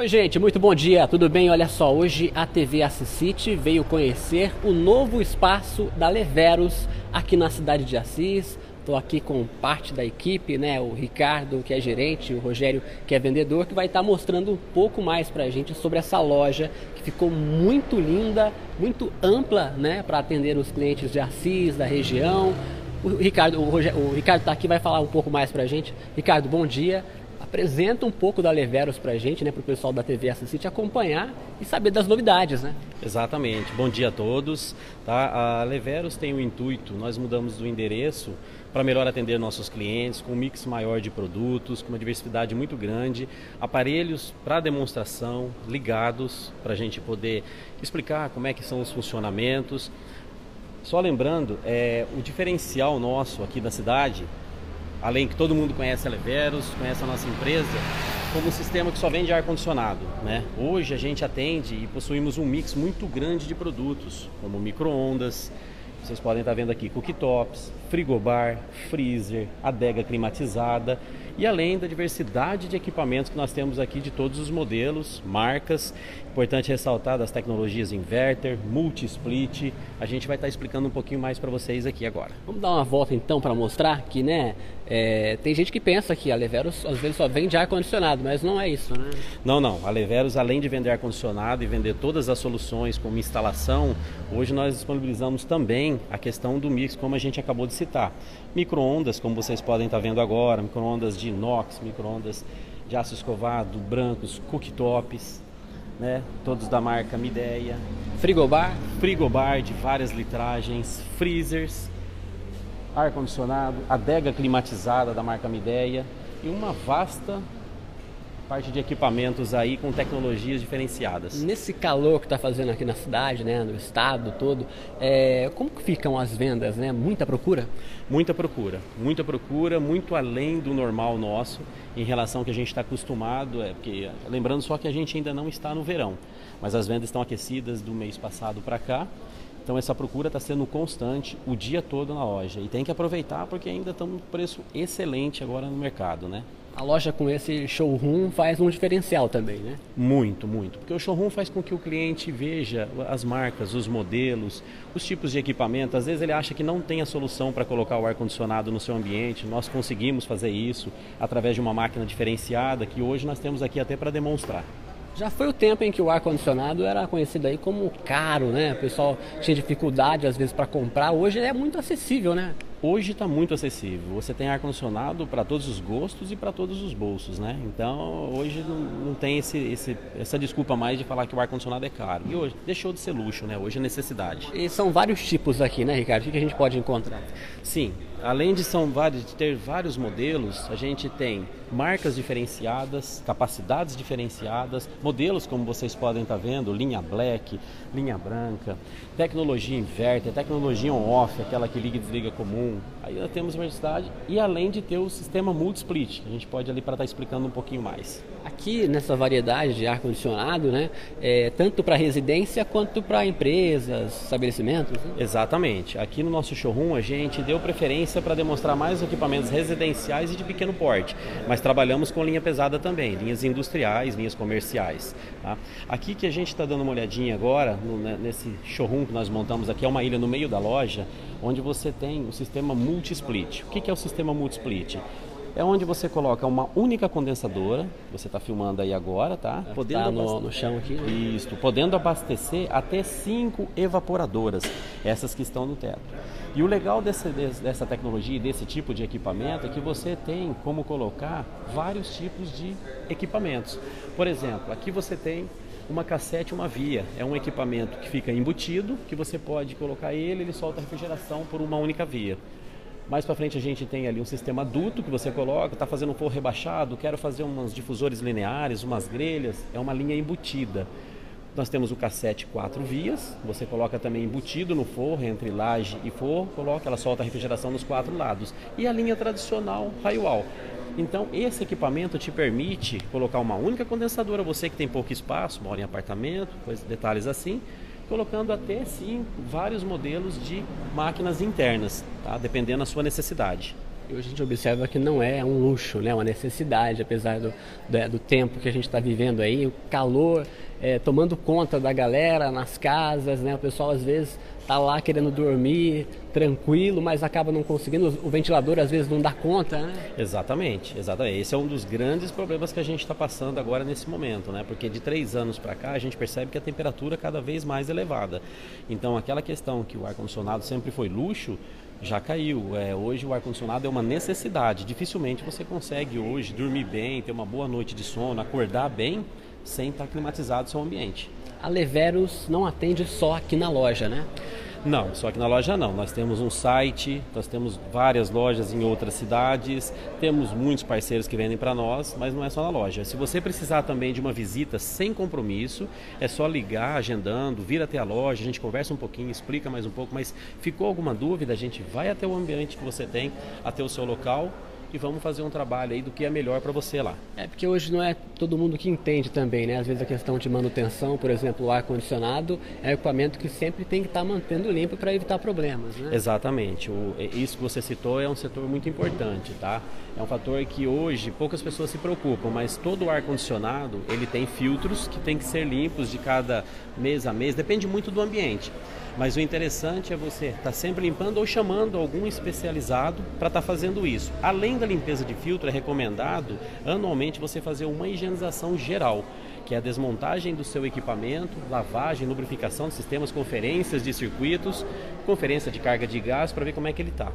Oi, gente, muito bom dia, tudo bem? Olha só, hoje a TV Assisite veio conhecer o novo espaço da Leveros aqui na cidade de Assis. Estou aqui com parte da equipe, né? O Ricardo, que é gerente, o Rogério, que é vendedor, que vai estar mostrando um pouco mais para a gente sobre essa loja que ficou muito linda, muito ampla, né? Para atender os clientes de Assis, da região. O Ricardo, o, o Ricardo está aqui, vai falar um pouco mais para a gente. Ricardo, bom dia apresenta um pouco da Leveros para a gente, né, para o pessoal da TV Assisite acompanhar e saber das novidades, né? Exatamente. Bom dia a todos. Tá? A Leveros tem o um intuito, nós mudamos do endereço para melhor atender nossos clientes, com um mix maior de produtos, com uma diversidade muito grande, aparelhos para demonstração, ligados, para a gente poder explicar como é que são os funcionamentos. Só lembrando, é, o diferencial nosso aqui da cidade além que todo mundo conhece a Leveros, conhece a nossa empresa, como um sistema que só vende ar-condicionado. Né? Hoje a gente atende e possuímos um mix muito grande de produtos, como micro-ondas, vocês podem estar vendo aqui cooktops, frigobar, freezer, adega climatizada e além da diversidade de equipamentos que nós temos aqui de todos os modelos, marcas. Importante ressaltar das tecnologias inverter, multi-split. A gente vai estar explicando um pouquinho mais para vocês aqui agora. Vamos dar uma volta então para mostrar que, né? É, tem gente que pensa que a Leveros às vezes só vende ar-condicionado, mas não é isso, né? Não, não. A Leveros, além de vender ar-condicionado e vender todas as soluções como instalação, hoje nós disponibilizamos também a questão do mix, como a gente acabou de citar. Microondas, como vocês podem estar vendo agora, microondas de inox, microondas de aço escovado, brancos, cooktops, né? Todos da marca Mideia. Frigobar? Frigobar de várias litragens, freezers, ar condicionado, adega climatizada da marca Mideia e uma vasta parte de equipamentos aí com tecnologias diferenciadas. Nesse calor que está fazendo aqui na cidade, né, no estado todo, é, como que ficam as vendas, né? Muita procura? Muita procura, muita procura, muito além do normal nosso em relação ao que a gente está acostumado, é porque lembrando só que a gente ainda não está no verão, mas as vendas estão aquecidas do mês passado para cá. Então essa procura está sendo constante o dia todo na loja e tem que aproveitar porque ainda estamos com preço excelente agora no mercado, né? a loja com esse showroom faz um diferencial também, né? Muito, muito. Porque o showroom faz com que o cliente veja as marcas, os modelos, os tipos de equipamento. Às vezes ele acha que não tem a solução para colocar o ar-condicionado no seu ambiente. Nós conseguimos fazer isso através de uma máquina diferenciada que hoje nós temos aqui até para demonstrar. Já foi o tempo em que o ar-condicionado era conhecido aí como caro, né? O pessoal tinha dificuldade às vezes para comprar. Hoje é muito acessível, né? Hoje está muito acessível. Você tem ar-condicionado para todos os gostos e para todos os bolsos, né? Então hoje não, não tem esse, esse, essa desculpa mais de falar que o ar-condicionado é caro. E hoje deixou de ser luxo, né? Hoje é necessidade. E são vários tipos aqui, né, Ricardo? O que a gente pode encontrar? Sim, além de são vários, de ter vários modelos, a gente tem marcas diferenciadas, capacidades diferenciadas, modelos como vocês podem estar tá vendo, linha black, linha branca, tecnologia inverter, tecnologia on-off, aquela que liga e desliga comum Aí nós temos diversidade e além de ter o sistema multi-split, a gente pode ali para estar tá explicando um pouquinho mais. Aqui nessa variedade de ar-condicionado, né, é, tanto para residência quanto para empresas, estabelecimentos? Né? Exatamente. Aqui no nosso showroom a gente deu preferência para demonstrar mais equipamentos residenciais e de pequeno porte, mas trabalhamos com linha pesada também, linhas industriais, linhas comerciais. Tá? Aqui que a gente está dando uma olhadinha agora, no, né, nesse showroom que nós montamos aqui, é uma ilha no meio da loja, onde você tem o sistema multi-split. O que é o sistema multi-split? É onde você coloca uma única condensadora, você está filmando aí agora, tá? tá podendo tá no, no, chão aqui. Né? Isso, podendo abastecer até cinco evaporadoras, essas que estão no teto. E o legal dessa tecnologia e desse tipo de equipamento é que você tem como colocar vários tipos de equipamentos. Por exemplo, aqui você tem uma cassete, uma via. É um equipamento que fica embutido, que você pode colocar ele, ele solta refrigeração por uma única via. Mais para frente a gente tem ali um sistema adulto que você coloca, está fazendo um forro rebaixado, quero fazer uns difusores lineares, umas grelhas, é uma linha embutida. Nós temos o cassete quatro vias, você coloca também embutido no forro, entre laje e forro, coloca, ela solta a refrigeração nos quatro lados. E a linha tradicional raio Então, esse equipamento te permite colocar uma única condensadora, você que tem pouco espaço, mora em apartamento, coisa, detalhes assim, colocando até sim vários modelos de máquinas internas, tá? dependendo da sua necessidade. E hoje a gente observa que não é um luxo, né? uma necessidade, apesar do, do, do tempo que a gente está vivendo aí, o calor é, tomando conta da galera nas casas, né? o pessoal às vezes está lá querendo dormir tranquilo, mas acaba não conseguindo, o ventilador às vezes não dá conta, né? Exatamente, exatamente. Esse é um dos grandes problemas que a gente está passando agora nesse momento, né? Porque de três anos para cá a gente percebe que a temperatura é cada vez mais elevada. Então aquela questão que o ar-condicionado sempre foi luxo, já caiu. É, hoje o ar-condicionado é uma necessidade. Dificilmente você consegue hoje dormir bem, ter uma boa noite de sono, acordar bem sem estar climatizado o seu ambiente. A Leveros não atende só aqui na loja, né? Não, só que na loja não. Nós temos um site, nós temos várias lojas em outras cidades, temos muitos parceiros que vendem para nós, mas não é só na loja. Se você precisar também de uma visita sem compromisso, é só ligar agendando, vir até a loja, a gente conversa um pouquinho, explica mais um pouco, mas ficou alguma dúvida, a gente vai até o ambiente que você tem, até o seu local e vamos fazer um trabalho aí do que é melhor para você lá. É porque hoje não é todo mundo que entende também, né? Às vezes a questão de manutenção, por exemplo, o ar condicionado é um equipamento que sempre tem que estar tá mantendo limpo para evitar problemas, né? Exatamente. O, isso que você citou é um setor muito importante, tá? É um fator que hoje poucas pessoas se preocupam, mas todo o ar condicionado ele tem filtros que tem que ser limpos de cada mês a mês, depende muito do ambiente. Mas o interessante é você estar tá sempre limpando ou chamando algum especializado para estar tá fazendo isso. Além da limpeza de filtro, é recomendado anualmente você fazer uma higienização geral, que é a desmontagem do seu equipamento, lavagem, lubrificação de sistemas, conferências de circuitos, conferência de carga de gás para ver como é que ele está.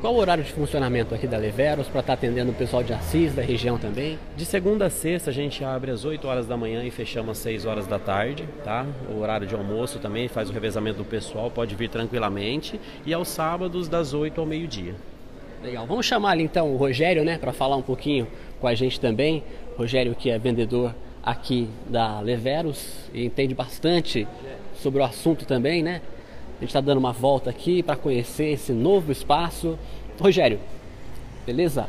Qual o horário de funcionamento aqui da Leveros para estar tá atendendo o pessoal de Assis, da região também? De segunda a sexta a gente abre às 8 horas da manhã e fechamos às 6 horas da tarde, tá? O horário de almoço também faz o revezamento do pessoal, pode vir tranquilamente. E aos sábados das 8 ao meio-dia. Legal. Vamos chamar ali então o Rogério, né, para falar um pouquinho com a gente também. Rogério que é vendedor aqui da Leveros e entende bastante sobre o assunto também, né? A gente está dando uma volta aqui para conhecer esse novo espaço. Rogério, beleza?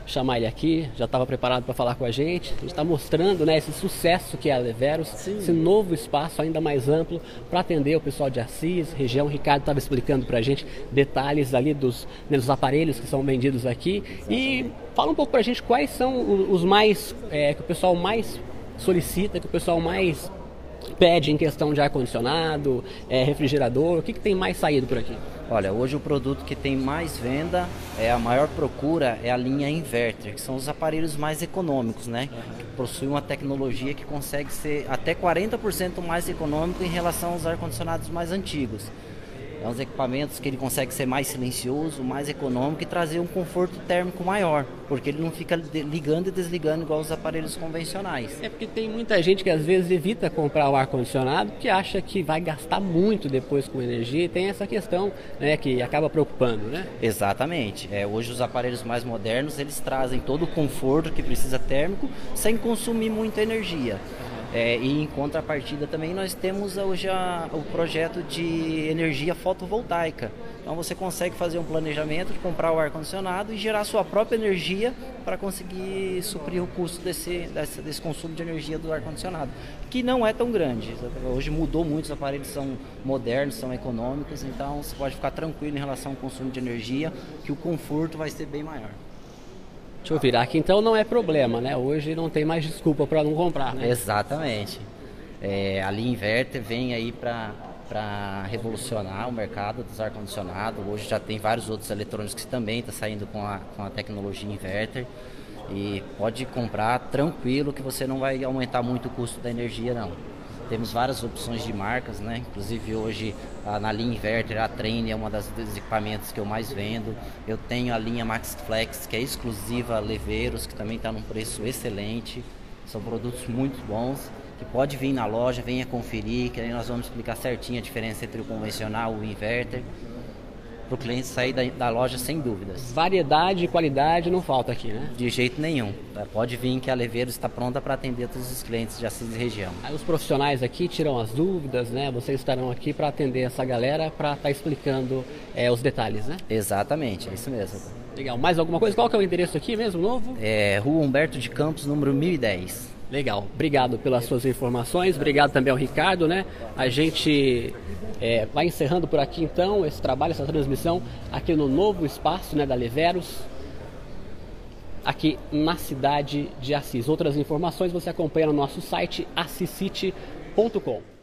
Vou chamar ele aqui, já estava preparado para falar com a gente. A gente está mostrando né, esse sucesso que é a Leveros, Sim. esse novo espaço ainda mais amplo para atender o pessoal de Assis, região. O Ricardo estava explicando para a gente detalhes ali dos, né, dos aparelhos que são vendidos aqui. E fala um pouco para a gente quais são os mais, é, que o pessoal mais solicita, que o pessoal mais pede em questão de ar-condicionado, é, refrigerador? O que, que tem mais saído por aqui? Olha, hoje o produto que tem mais venda, é a maior procura, é a linha inverter, que são os aparelhos mais econômicos, né? Que possuem uma tecnologia que consegue ser até 40% mais econômico em relação aos ar-condicionados mais antigos. É uns equipamentos que ele consegue ser mais silencioso, mais econômico e trazer um conforto térmico maior, porque ele não fica ligando e desligando igual os aparelhos convencionais. É porque tem muita gente que às vezes evita comprar o ar condicionado porque acha que vai gastar muito depois com energia e tem essa questão, né, que acaba preocupando, né? Exatamente. É, hoje os aparelhos mais modernos eles trazem todo o conforto que precisa térmico sem consumir muita energia. É, e em contrapartida também nós temos hoje a, o projeto de energia fotovoltaica. Então você consegue fazer um planejamento de comprar o ar-condicionado e gerar sua própria energia para conseguir suprir o custo desse, desse, desse consumo de energia do ar-condicionado, que não é tão grande. Hoje mudou muito, os aparelhos são modernos, são econômicos, então você pode ficar tranquilo em relação ao consumo de energia, que o conforto vai ser bem maior. Deixa eu virar aqui, então não é problema, né? Hoje não tem mais desculpa para não comprar, né? Exatamente. É, a linha Inverter vem aí para revolucionar o mercado dos ar-condicionado. Hoje já tem vários outros eletrônicos que também estão tá saindo com a, com a tecnologia inverter. E pode comprar tranquilo que você não vai aumentar muito o custo da energia não. Temos várias opções de marcas, né? Inclusive hoje na linha Inverter, a Train é uma das dos equipamentos que eu mais vendo. Eu tenho a linha Max Flex, que é exclusiva Leveiros, que também está num preço excelente. São produtos muito bons que pode vir na loja, venha conferir, que aí nós vamos explicar certinho a diferença entre o convencional e o inverter para o cliente sair da, da, loja sem dúvidas. Variedade e qualidade não falta aqui, né? De jeito nenhum. Tá? Pode vir que a Leveiro está pronta para atender todos os clientes de Assis e região. Aí os profissionais aqui tiram as dúvidas, né? Vocês estarão aqui para atender essa galera, para estar tá explicando é, os detalhes, né? Exatamente, é isso mesmo. Legal. Mais alguma coisa? Qual que é o endereço aqui mesmo, novo? É Rua Humberto de Campos, número 1010. Legal, obrigado pelas suas informações, obrigado também ao Ricardo, né? A gente é, vai encerrando por aqui então esse trabalho, essa transmissão aqui no novo espaço né, da Leveros, aqui na cidade de Assis. Outras informações você acompanha no nosso site assiscity.com.